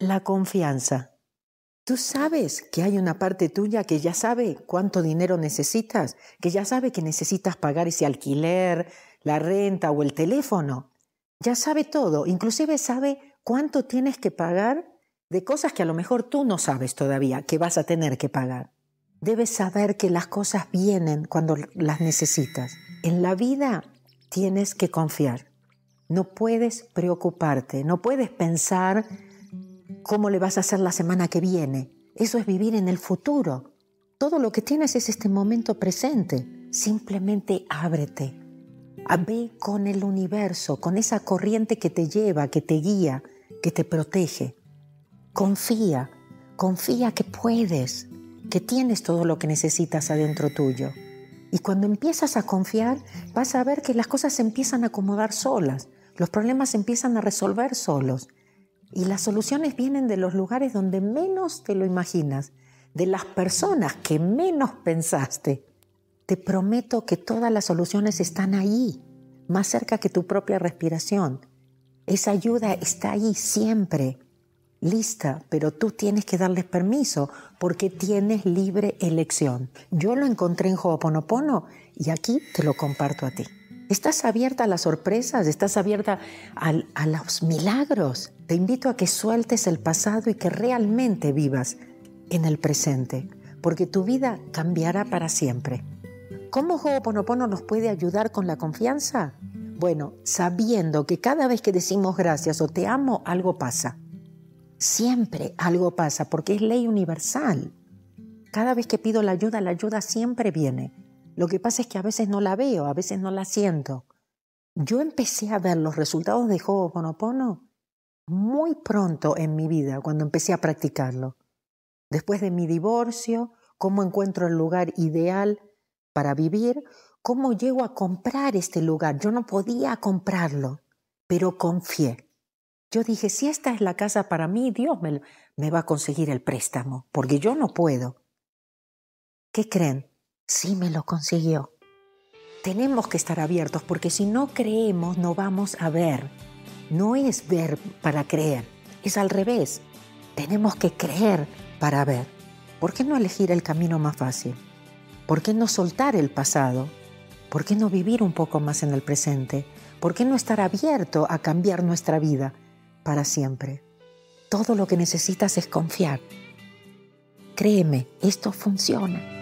La confianza. Tú sabes que hay una parte tuya que ya sabe cuánto dinero necesitas, que ya sabe que necesitas pagar ese alquiler, la renta o el teléfono. Ya sabe todo, inclusive sabe cuánto tienes que pagar de cosas que a lo mejor tú no sabes todavía que vas a tener que pagar. Debes saber que las cosas vienen cuando las necesitas. En la vida tienes que confiar. No puedes preocuparte, no puedes pensar cómo le vas a hacer la semana que viene. Eso es vivir en el futuro. Todo lo que tienes es este momento presente. Simplemente ábrete. Ve con el universo, con esa corriente que te lleva, que te guía, que te protege. Confía, confía que puedes, que tienes todo lo que necesitas adentro tuyo. Y cuando empiezas a confiar, vas a ver que las cosas se empiezan a acomodar solas, los problemas se empiezan a resolver solos. Y las soluciones vienen de los lugares donde menos te lo imaginas, de las personas que menos pensaste. Te prometo que todas las soluciones están ahí, más cerca que tu propia respiración. Esa ayuda está ahí siempre, lista, pero tú tienes que darles permiso porque tienes libre elección. Yo lo encontré en Ho'oponopono y aquí te lo comparto a ti. ¿Estás abierta a las sorpresas? ¿Estás abierta a, los milagros? Te invito a que sueltes el pasado y que realmente vivas en el presente, porque tu vida cambiará para siempre. ¿Cómo Ho'oponopono nos puede ayudar con la confianza? Bueno, sabiendo que cada vez que decimos gracias o te amo, algo pasa. Siempre algo pasa porque es ley universal. Cada vez que pido la ayuda, la ayuda siempre viene. Lo que pasa es que a veces no la veo, a veces no la siento. Yo empecé a ver los resultados de Ho'oponopono muy pronto en mi vida, cuando empecé a practicarlo. Después de mi divorcio, cómo encuentro el lugar ideal para vivir, cómo llego a comprar este lugar. Yo no podía comprarlo, pero confié. Yo dije, si esta es la casa para mí, Dios me, me va a conseguir el préstamo, porque yo no puedo. ¿Qué creen? Sí me lo consiguió. Tenemos que estar abiertos porque si no creemos no vamos a ver. No es ver para creer, es al revés. Tenemos que creer para ver. ¿Por qué no elegir el camino más fácil? ¿Por qué no soltar el pasado? ¿Por qué no vivir un poco más en el presente? ¿Por qué no estar abierto a cambiar nuestra vida para siempre? Todo lo que necesitas es confiar. Créeme, esto funciona.